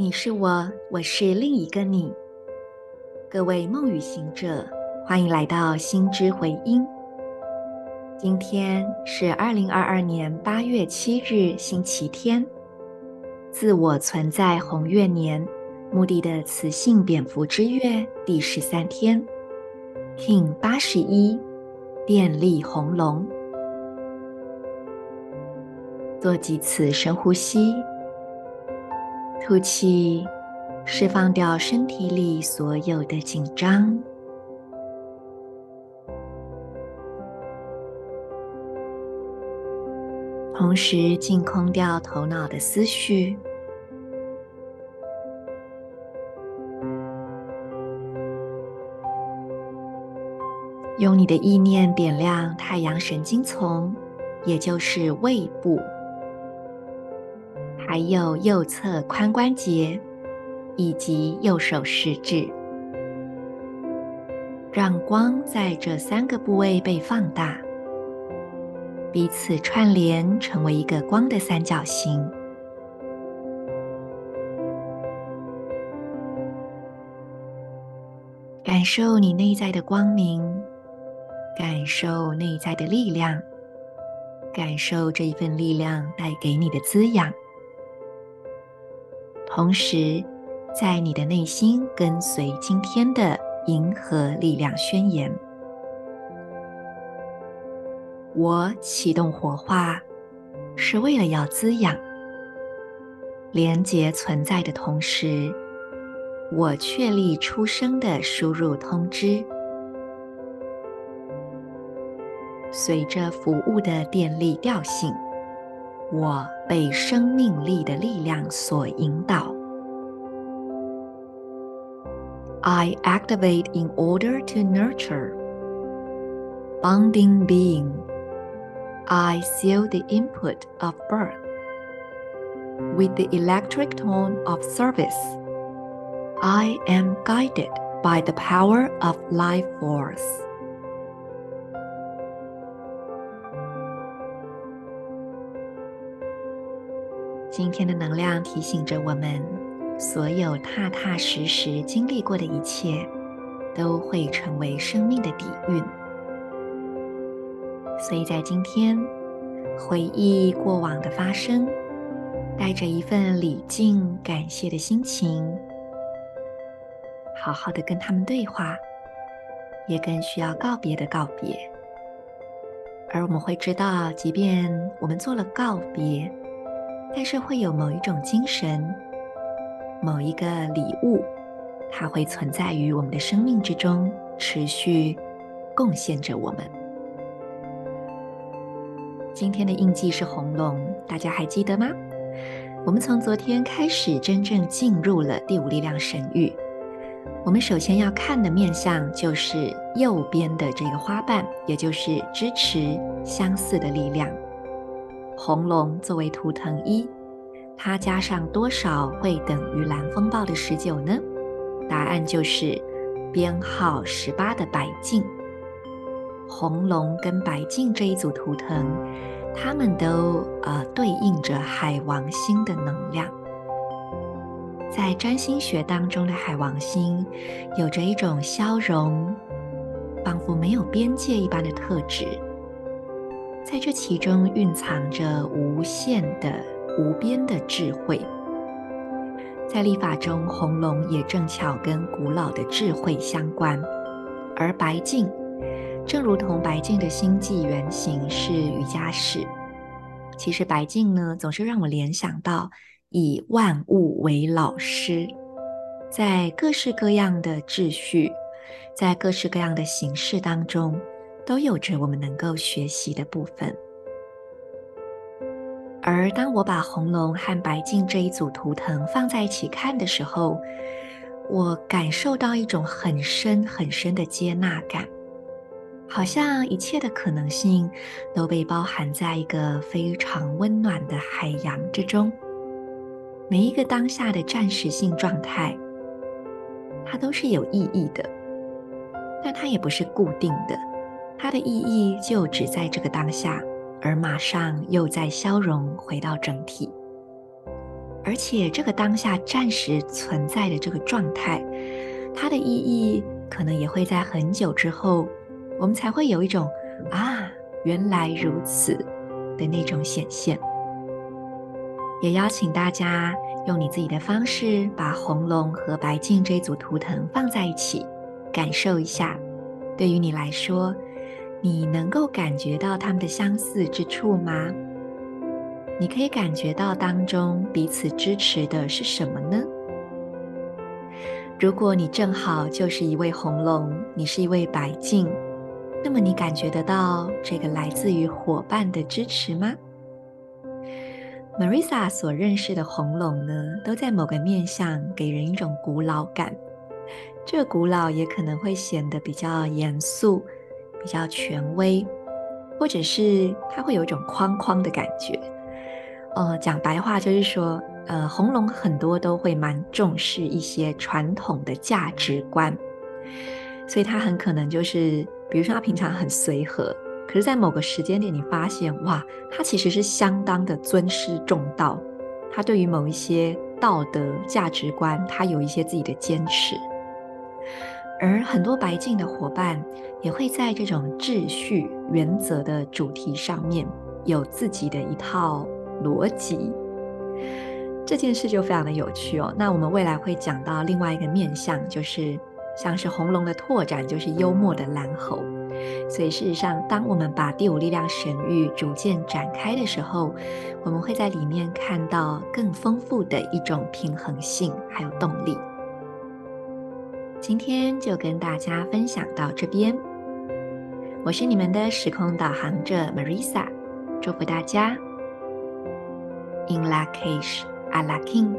你是我，我是另一个你。各位梦与行者，欢迎来到心之回音。今天是二零二二年八月七日，星期天。自我存在红月年，目的的磁性蝙蝠之月第十三天，King 八十一，电力红龙。做几次深呼吸。吐气，释放掉身体里所有的紧张，同时净空掉头脑的思绪，用你的意念点亮太阳神经丛，也就是胃部。还有右侧髋关节以及右手食指，让光在这三个部位被放大，彼此串联成为一个光的三角形。感受你内在的光明，感受内在的力量，感受这一份力量带给你的滋养。同时，在你的内心跟随今天的银河力量宣言：我启动火化，是为了要滋养、连接存在的同时，我确立出生的输入通知，随着服务的电力调性。我被生命力的力量所引导。I activate in order to nurture. Bonding being. I seal the input of birth with the electric tone of service. I am guided by the power of life force. 今天的能量提醒着我们，所有踏踏实实经历过的一切，都会成为生命的底蕴。所以在今天，回忆过往的发生，带着一份礼敬、感谢的心情，好好的跟他们对话，也跟需要告别的告别。而我们会知道，即便我们做了告别，但是会有某一种精神，某一个礼物，它会存在于我们的生命之中，持续贡献着我们。今天的印记是红龙，大家还记得吗？我们从昨天开始真正进入了第五力量神域。我们首先要看的面向就是右边的这个花瓣，也就是支持相似的力量。红龙作为图腾一，它加上多少会等于蓝风暴的十九呢？答案就是编号十八的白镜。红龙跟白镜这一组图腾，它们都呃对应着海王星的能量。在占星学当中的海王星，有着一种消融，仿佛没有边界一般的特质。在这其中蕴藏着无限的、无边的智慧。在历法中，红龙也正巧跟古老的智慧相关。而白净，正如同白净的星际原型是瑜伽士。其实白净呢，总是让我联想到以万物为老师，在各式各样的秩序，在各式各样的形式当中。都有着我们能够学习的部分，而当我把红龙和白镜这一组图腾放在一起看的时候，我感受到一种很深很深的接纳感，好像一切的可能性都被包含在一个非常温暖的海洋之中，每一个当下的暂时性状态，它都是有意义的，但它也不是固定的。它的意义就只在这个当下，而马上又在消融回到整体。而且这个当下暂时存在的这个状态，它的意义可能也会在很久之后，我们才会有一种啊，原来如此的那种显现。也邀请大家用你自己的方式，把红龙和白镜这组图腾放在一起，感受一下。对于你来说，你能够感觉到它们的相似之处吗？你可以感觉到当中彼此支持的是什么呢？如果你正好就是一位红龙，你是一位白镜，那么你感觉得到这个来自于伙伴的支持吗？Marisa 所认识的红龙呢，都在某个面向给人一种古老感。这古老也可能会显得比较严肃、比较权威，或者是它会有一种框框的感觉。呃，讲白话就是说，呃，红龙很多都会蛮重视一些传统的价值观，所以他很可能就是，比如说他平常很随和，可是，在某个时间点，你发现哇，他其实是相当的尊师重道，他对于某一些道德价值观，他有一些自己的坚持，而很多白净的伙伴也会在这种秩序原则的主题上面有自己的一套。逻辑这件事就非常的有趣哦。那我们未来会讲到另外一个面向，就是像是红龙的拓展，就是幽默的蓝猴。所以事实上，当我们把第五力量神域逐渐展开的时候，我们会在里面看到更丰富的一种平衡性还有动力。今天就跟大家分享到这边，我是你们的时空导航者 Marisa，祝福大家。In lak'ech ala king